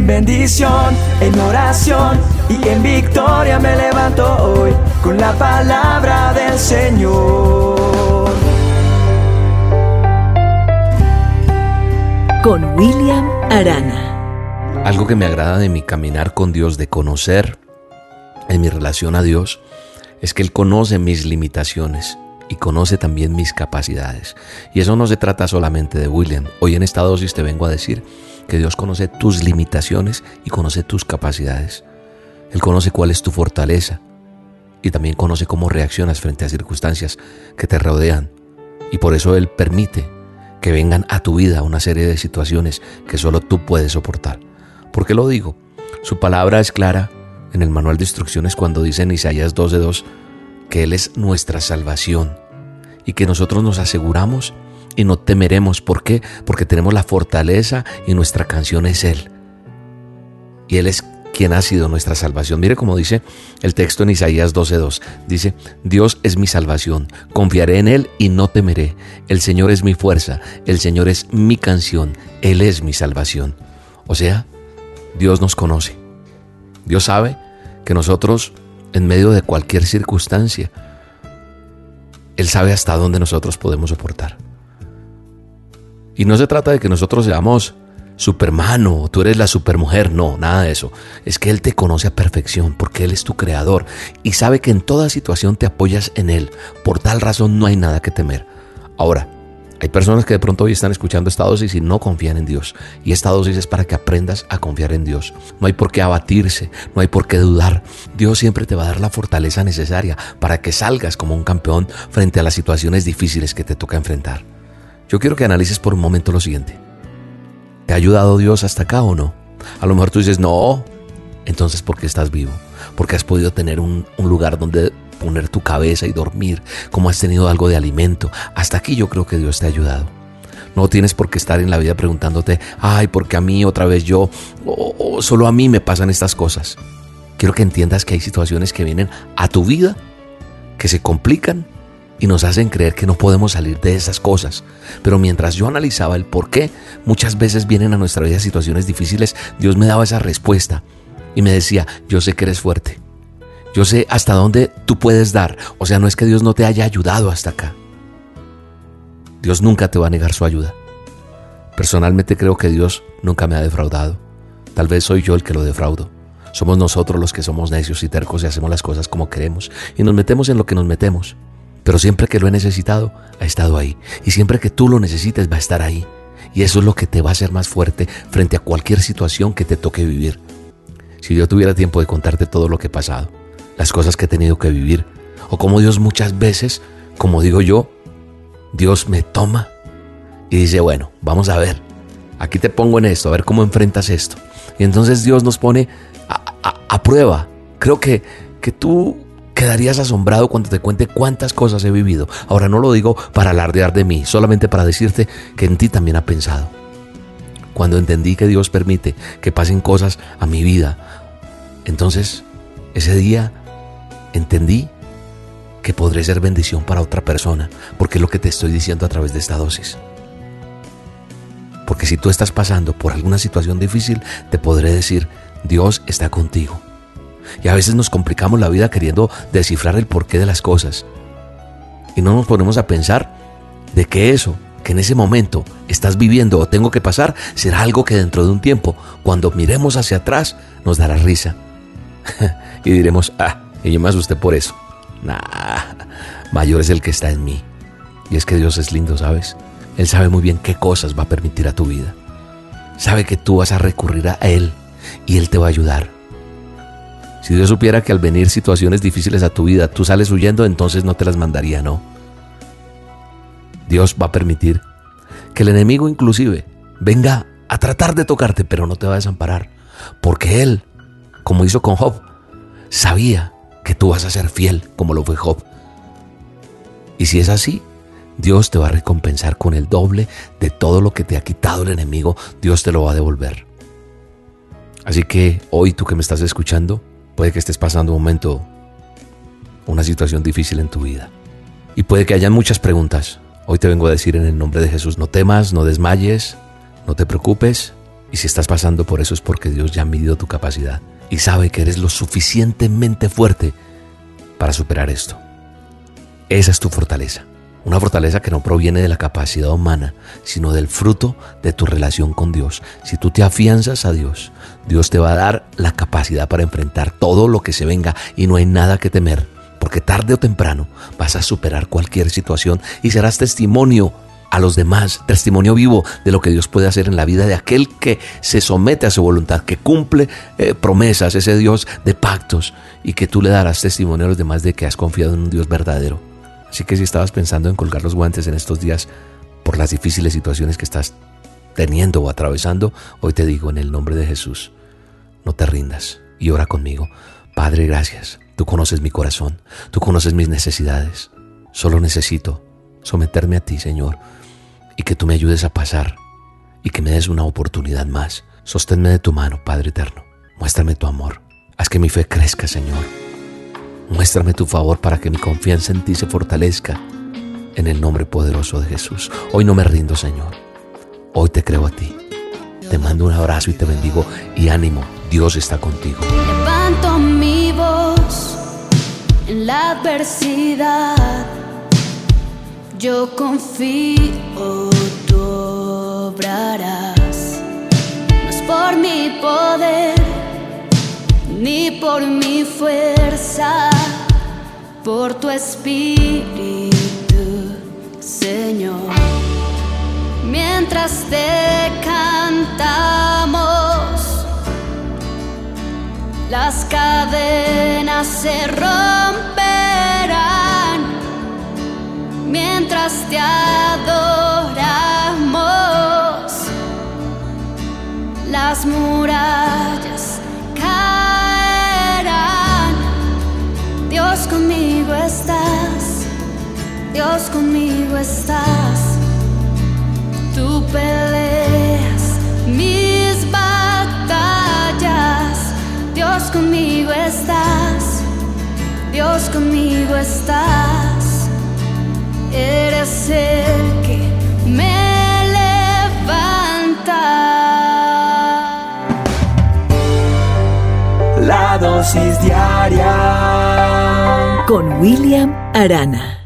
En bendición, en oración y en victoria me levanto hoy con la palabra del Señor. Con William Arana. Algo que me agrada de mi caminar con Dios, de conocer en mi relación a Dios, es que Él conoce mis limitaciones y conoce también mis capacidades. Y eso no se trata solamente de William. Hoy en esta dosis te vengo a decir que Dios conoce tus limitaciones y conoce tus capacidades. Él conoce cuál es tu fortaleza y también conoce cómo reaccionas frente a circunstancias que te rodean. Y por eso Él permite que vengan a tu vida una serie de situaciones que solo tú puedes soportar. ¿Por qué lo digo? Su palabra es clara en el manual de instrucciones cuando dice en Isaías 12.2 que Él es nuestra salvación y que nosotros nos aseguramos y no temeremos. ¿Por qué? Porque tenemos la fortaleza y nuestra canción es Él. Y Él es quien ha sido nuestra salvación. Mire cómo dice el texto en Isaías 12.2. Dice, Dios es mi salvación, confiaré en Él y no temeré. El Señor es mi fuerza, el Señor es mi canción, Él es mi salvación. O sea, Dios nos conoce. Dios sabe que nosotros, en medio de cualquier circunstancia, Él sabe hasta dónde nosotros podemos soportar. Y no se trata de que nosotros seamos supermano, tú eres la supermujer, no, nada de eso. Es que Él te conoce a perfección porque Él es tu creador y sabe que en toda situación te apoyas en Él. Por tal razón no hay nada que temer. Ahora, hay personas que de pronto hoy están escuchando esta dosis y no confían en Dios. Y esta dosis es para que aprendas a confiar en Dios. No hay por qué abatirse, no hay por qué dudar. Dios siempre te va a dar la fortaleza necesaria para que salgas como un campeón frente a las situaciones difíciles que te toca enfrentar. Yo quiero que analices por un momento lo siguiente. ¿Te ha ayudado Dios hasta acá o no? A lo mejor tú dices, no. Entonces, ¿por qué estás vivo? Porque has podido tener un, lugar donde poner tu cabeza y dormir, como has tenido algo de alimento. Hasta aquí yo creo que Dios te ha ayudado. No tienes por qué estar en la vida preguntándote, ay, porque a mí otra vez yo, solo a mí me pasan estas cosas. Quiero que entiendas que hay situaciones que vienen a tu vida, que se complican y nos hacen creer que no podemos salir de esas cosas. Pero mientras yo analizaba el por qué muchas veces vienen a nuestra vida situaciones difíciles, Dios me daba esa respuesta y me decía, yo sé que eres fuerte, yo sé hasta dónde tú puedes dar. O sea, no es que Dios no te haya ayudado hasta acá. Dios nunca te va a negar su ayuda. Personalmente creo que Dios nunca me ha defraudado. Tal vez soy yo el que lo defraudo. Somos nosotros los que somos necios y tercos y hacemos las cosas como queremos y nos metemos en lo que nos metemos. Pero siempre que lo he necesitado, ha estado ahí. Y siempre que tú lo necesites, va a estar ahí. Y eso es lo que te va a hacer más fuerte frente a cualquier situación que te toque vivir. Si yo tuviera tiempo de contarte todo lo que he pasado, las cosas que he tenido que vivir. O como Dios muchas veces, como digo yo, Dios me toma y dice, bueno, vamos a ver, aquí te pongo en esto, a ver cómo enfrentas esto. Y entonces Dios nos pone a, prueba. Creo que, que tú quedarías asombrado cuando te cuente cuántas cosas he vivido. Ahora no lo digo para alardear de mí, solamente para decirte que en ti también ha pensado. Cuando entendí que Dios permite que pasen cosas a mi vida, entonces ese día entendí que podré ser bendición para otra persona, porque es lo que te estoy diciendo a través de esta dosis. Porque si tú estás pasando por alguna situación difícil, te podré decir, Dios está contigo. Y a veces nos complicamos la vida queriendo descifrar el porqué de las cosas. Y no nos ponemos a pensar de que eso que en ese momento estás viviendo o tengo que pasar será algo que dentro de un tiempo, cuando miremos hacia atrás, nos dará risa. y diremos, ah, y yo me asusté por eso. Nah, mayor es el que está en mí. Y es que Dios es lindo, ¿sabes? Él sabe muy bien qué cosas va a permitir a tu vida. Sabe que tú vas a recurrir a Él y Él te va a ayudar. Si Dios supiera que al venir situaciones difíciles a tu vida tú sales huyendo, entonces no te las mandaría, no. Dios va a permitir que el enemigo inclusive venga a tratar de tocarte, pero no te va a desamparar. Porque Él, como hizo con Job, sabía que tú vas a ser fiel como lo fue Job. Y si es así, Dios te va a recompensar con el doble de todo lo que te ha quitado el enemigo, Dios te lo va a devolver. Así que hoy tú que me estás escuchando, puede que estés pasando un momento, una situación difícil en tu vida. Y puede que haya muchas preguntas. Hoy te vengo a decir en el nombre de Jesús, no temas, no desmayes, no te preocupes, Y si estás pasando por eso es porque Dios ya ha medido tu capacidad y sabe que eres lo suficientemente fuerte para superar esto. Esa es tu fortaleza. Una fortaleza que no proviene de la capacidad humana, sino del fruto de tu relación con Dios. Si tú te afianzas a Dios, Dios te va a dar la capacidad para enfrentar todo lo que se venga y no hay nada que temer, porque tarde o temprano vas a superar cualquier situación y serás testimonio a los demás, testimonio vivo de lo que Dios puede hacer en la vida de aquel que se somete a su voluntad, que cumple eh, promesas, ese Dios de pactos, y que tú le darás testimonio a los demás de que has confiado en un Dios verdadero. Así que si estabas pensando en colgar los guantes en estos días por las difíciles situaciones que estás teniendo o atravesando, hoy te digo en el nombre de Jesús, no te rindas y ora conmigo. Padre, gracias. Tú conoces mi corazón, tú conoces mis necesidades. Solo necesito someterme a ti, Señor y que tú me ayudes a pasar y que me des una oportunidad más. Sosténme de tu mano, Padre eterno. Muéstrame tu amor. Haz que mi fe crezca, Señor. Muéstrame tu favor para que mi confianza en ti se fortalezca. En el nombre poderoso de Jesús. Hoy no me rindo, Señor. Hoy te creo a ti. Te mando un abrazo y te bendigo y ánimo. Dios está contigo. Levanto mi voz en la adversidad yo confío, tú obrarás. No es por mi poder, ni por mi fuerza, por tu espíritu, Señor. Mientras te cantamos, las cadenas se romperán mientras te adoramos, las murallas Dios conmigo estás. Tú peleas mis batallas, Dios conmigo estás, Dios conmigo estás eres el que me levanta. La dosis diaria con William Arana.